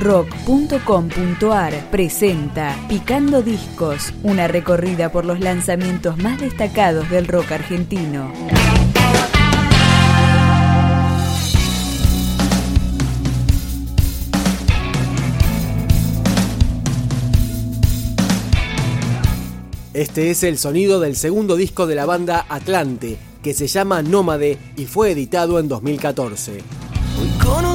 rock.com.ar presenta Picando Discos, una recorrida por los lanzamientos más destacados del rock argentino. Este es el sonido del segundo disco de la banda Atlante, que se llama Nómade y fue editado en 2014. Hoy conocí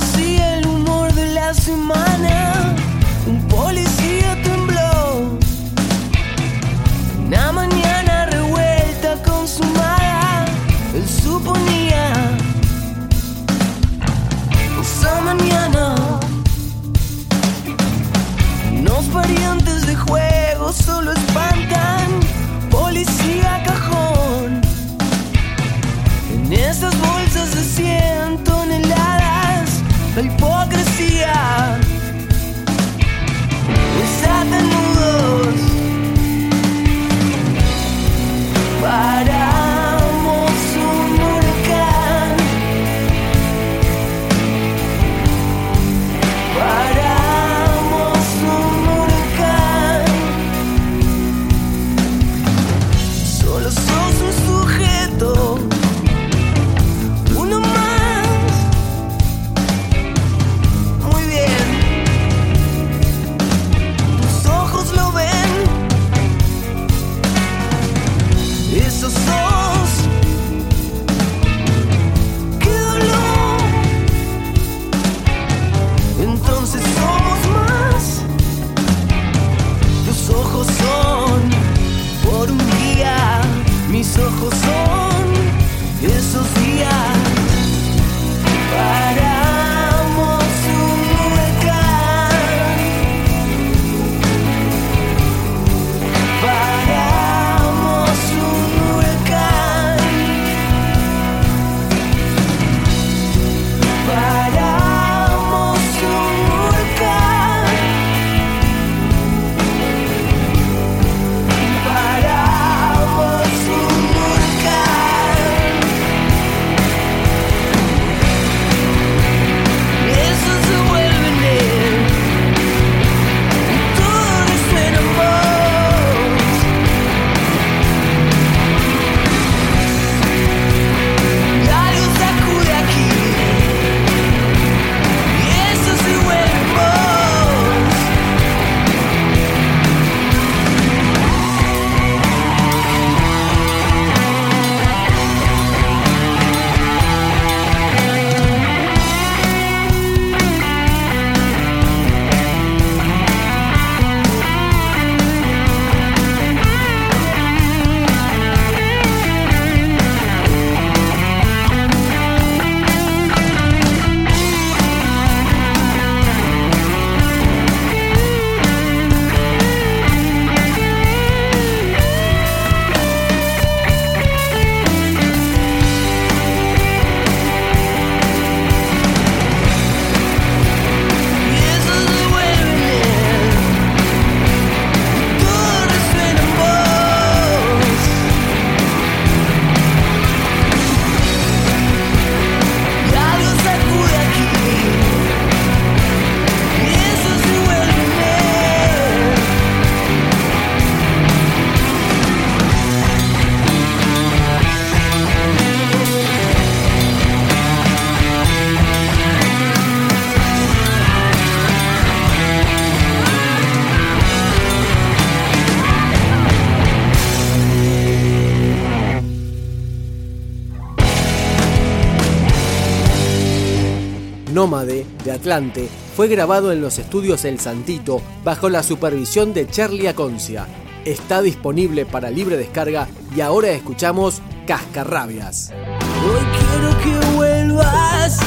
Nómade de Atlante fue grabado en los estudios El Santito bajo la supervisión de Charlie Aconcia. Está disponible para libre descarga y ahora escuchamos Cascarrabias. Hoy quiero que vuelvas.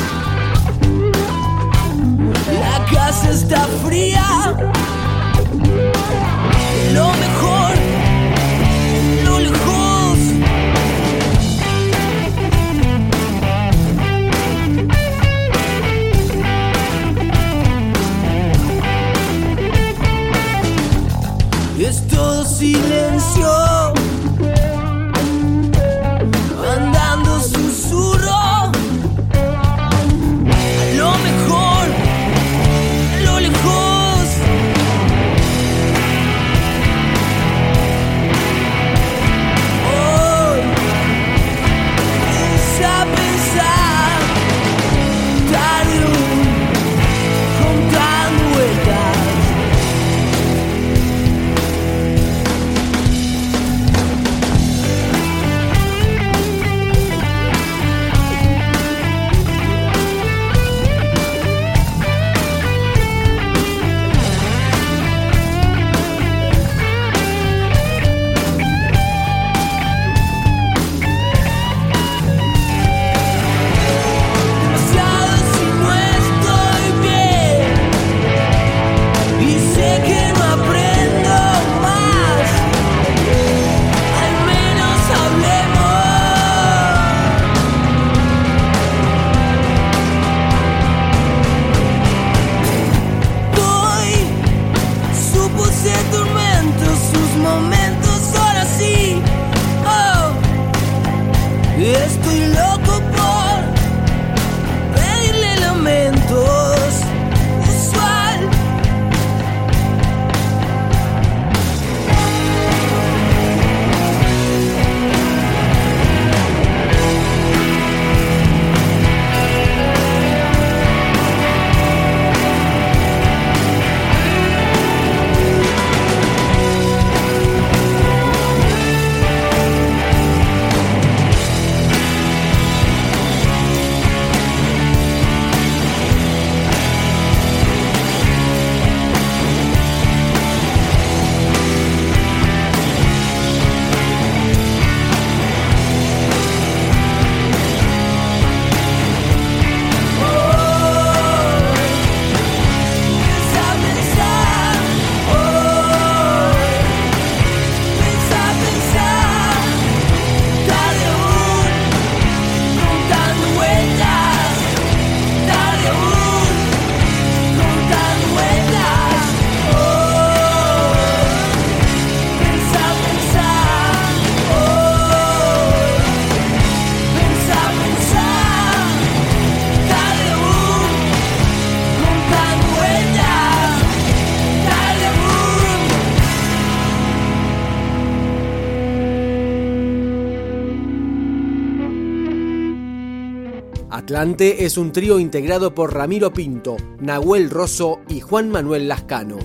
La casa está fría. Lo mejor, see it. Atlante es un trío integrado por Ramiro Pinto, Nahuel Rosso y Juan Manuel Lascano.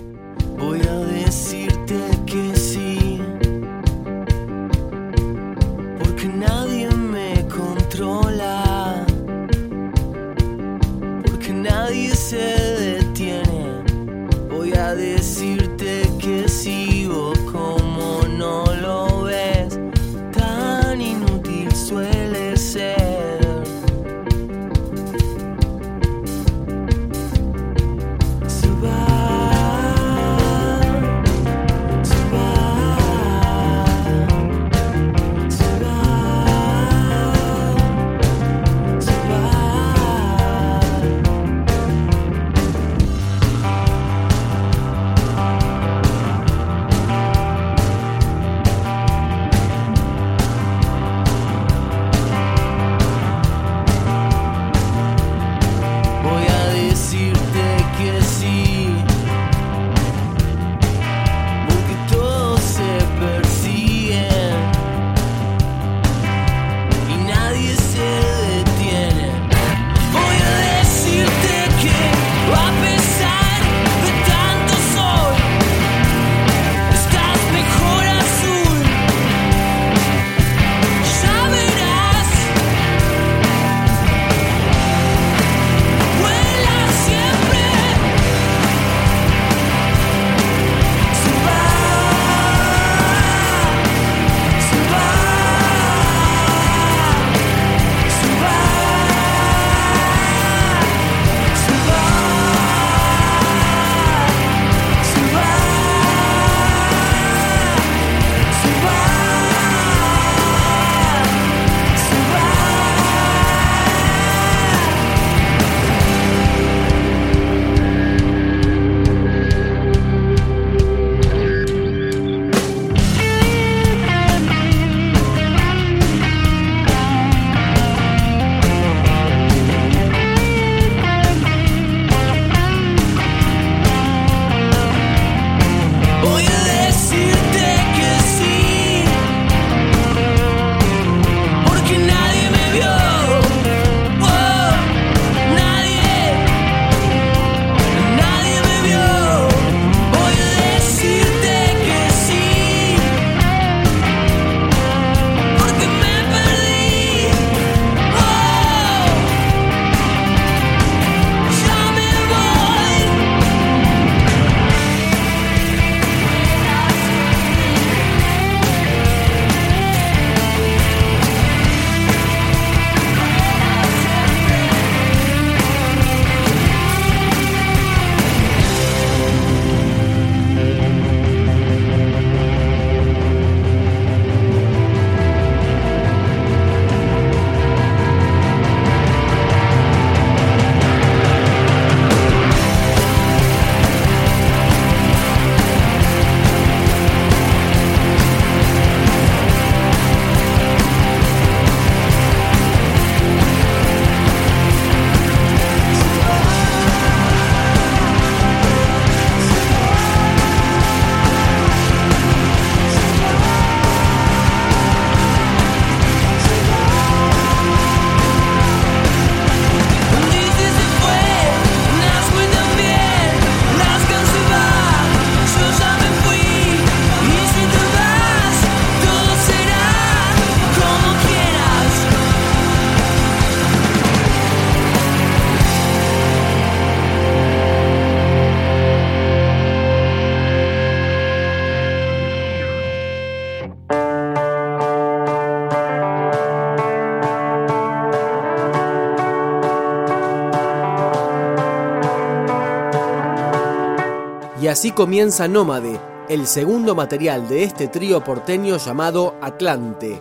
así comienza Nómade, el segundo material de este trío porteño llamado Atlante.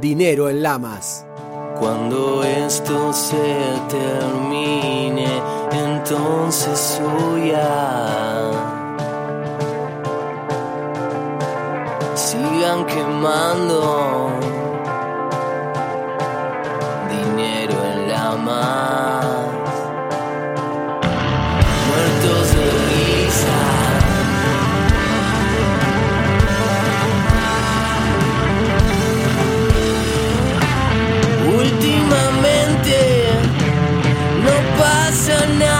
Dinero en Lamas. Cuando esto se termine, entonces suya. sigan quemando dinero en lamas. Muertos de passionate